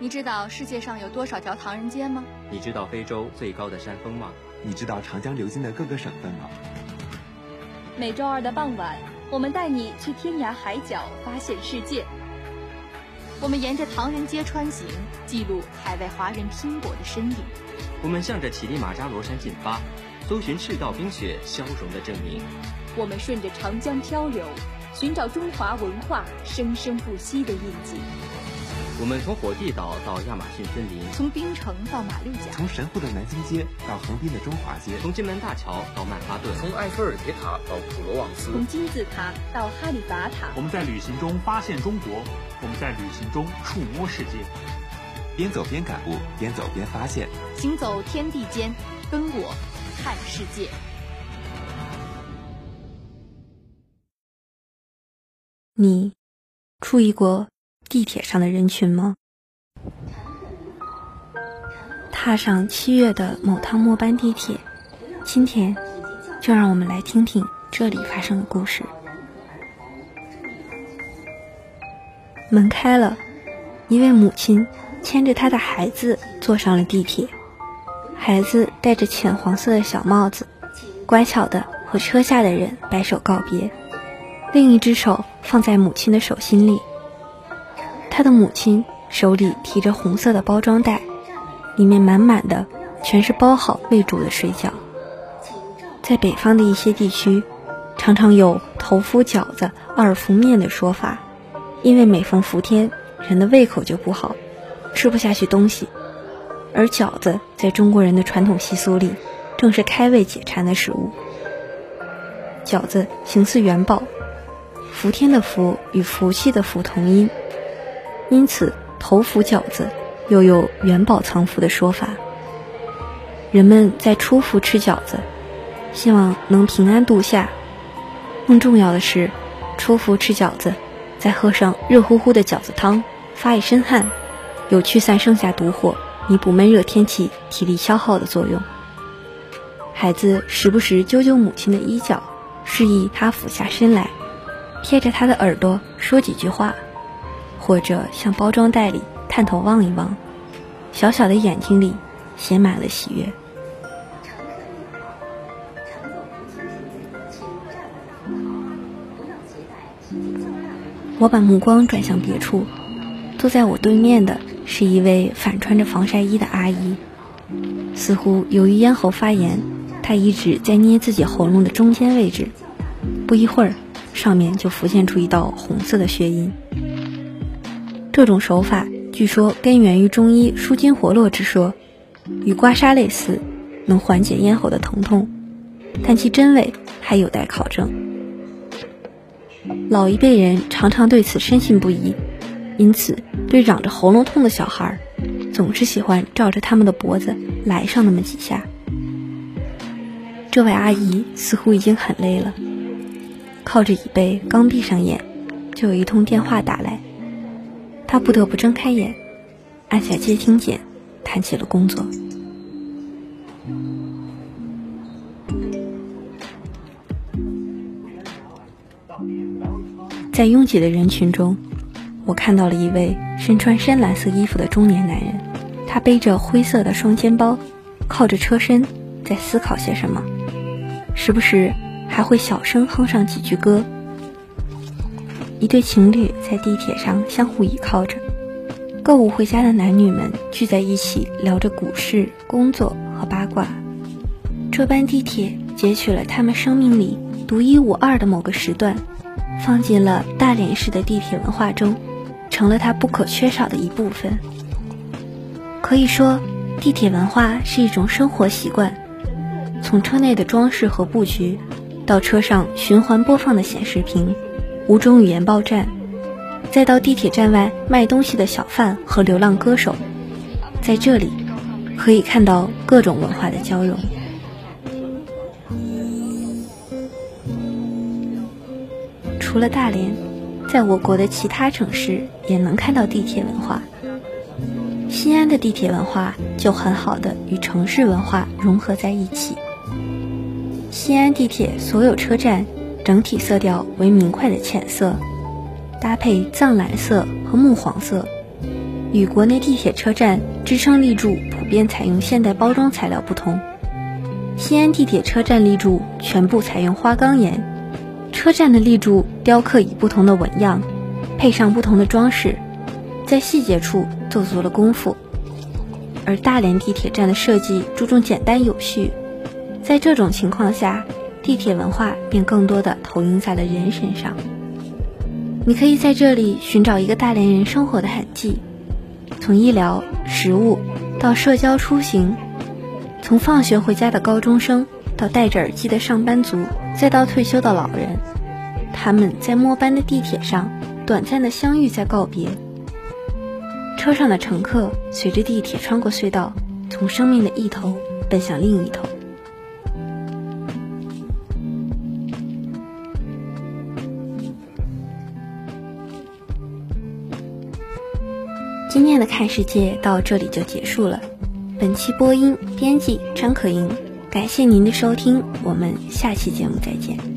你知道世界上有多少条唐人街吗？你知道非洲最高的山峰吗？你知道长江流经的各个省份吗？每周二的傍晚，我们带你去天涯海角发现世界。我们沿着唐人街穿行，记录海外华人拼搏的身影。我们向着乞力马扎罗山进发，搜寻赤道冰雪消融的证明。我们顺着长江漂流，寻找中华文化生生不息的印记。我们从火地岛到亚马逊森林，从冰城到马六甲，从神户的南京街到横滨的中华街，从金门大桥到曼哈顿，从埃菲尔铁塔到普罗旺斯，从金字塔到哈利法塔。我们在旅行中发现中国，我们在旅行中触摸世界。边走边感悟，边走边发现，行走天地间，跟我看世界。你注意过地铁上的人群吗？踏上七月的某趟末班地铁，今天就让我们来听听这里发生的故事。门开了，一位母亲牵着她的孩子坐上了地铁，孩子戴着浅黄色的小帽子，乖巧的和车下的人摆手告别。另一只手放在母亲的手心里，他的母亲手里提着红色的包装袋，里面满满的全是包好未煮的水饺。在北方的一些地区，常常有“头伏饺子，二伏面”的说法，因为每逢伏天，人的胃口就不好，吃不下去东西。而饺子在中国人的传统习俗里，正是开胃解馋的食物。饺子形似元宝。伏天的伏与福气的福同音，因此头伏饺子又有元宝藏福的说法。人们在初伏吃饺子，希望能平安度夏。更重要的是，初伏吃饺子，再喝上热乎乎的饺子汤，发一身汗，有驱散盛夏毒火、弥补闷热天气体力消耗的作用。孩子时不时揪揪母亲的衣角，示意她俯下身来。贴着他的耳朵说几句话，或者向包装袋里探头望一望，小小的眼睛里写满了喜悦。我把目光转向别处，坐在我对面的是一位反穿着防晒衣的阿姨，似乎由于咽喉发炎，她一直在捏自己喉咙的中间位置。不一会儿。上面就浮现出一道红色的血印。这种手法据说根源于中医舒筋活络之说，与刮痧类似，能缓解咽喉的疼痛，但其真伪还有待考证。老一辈人常常对此深信不疑，因此对嚷着喉咙痛的小孩，总是喜欢照着他们的脖子来上那么几下。这位阿姨似乎已经很累了。靠着椅背，刚闭上眼，就有一通电话打来。他不得不睁开眼，按下接听键，谈起了工作。在拥挤的人群中，我看到了一位身穿深蓝色衣服的中年男人，他背着灰色的双肩包，靠着车身，在思考些什么，时不时。还会小声哼上几句歌。一对情侣在地铁上相互倚靠着，购物回家的男女们聚在一起聊着股市、工作和八卦。这班地铁截取了他们生命里独一无二的某个时段，放进了大连市的地铁文化中，成了它不可缺少的一部分。可以说，地铁文化是一种生活习惯，从车内的装饰和布局。到车上循环播放的显示屏，五种语言报站，再到地铁站外卖东西的小贩和流浪歌手，在这里可以看到各种文化的交融。除了大连，在我国的其他城市也能看到地铁文化。西安的地铁文化就很好的与城市文化融合在一起。西安地铁所有车站整体色调为明快的浅色，搭配藏蓝色和木黄色，与国内地铁车站支撑立柱普遍采用现代包装材料不同，西安地铁车站立柱全部采用花岗岩，车站的立柱雕刻以不同的纹样，配上不同的装饰，在细节处做足了功夫。而大连地铁站的设计注重简单有序，在这种情况下，地铁文化便更多的投影在了人身上。你可以在这里寻找一个大连人生活的痕迹。从医疗、食物到社交出行，从放学回家的高中生到戴着耳机的上班族，再到退休的老人，他们在末班的地铁上短暂的相遇，再告别。车上的乘客随着地铁穿过隧道，从生命的一头奔向另一头。今天的看世界到这里就结束了。本期播音编辑张可盈，感谢您的收听，我们下期节目再见。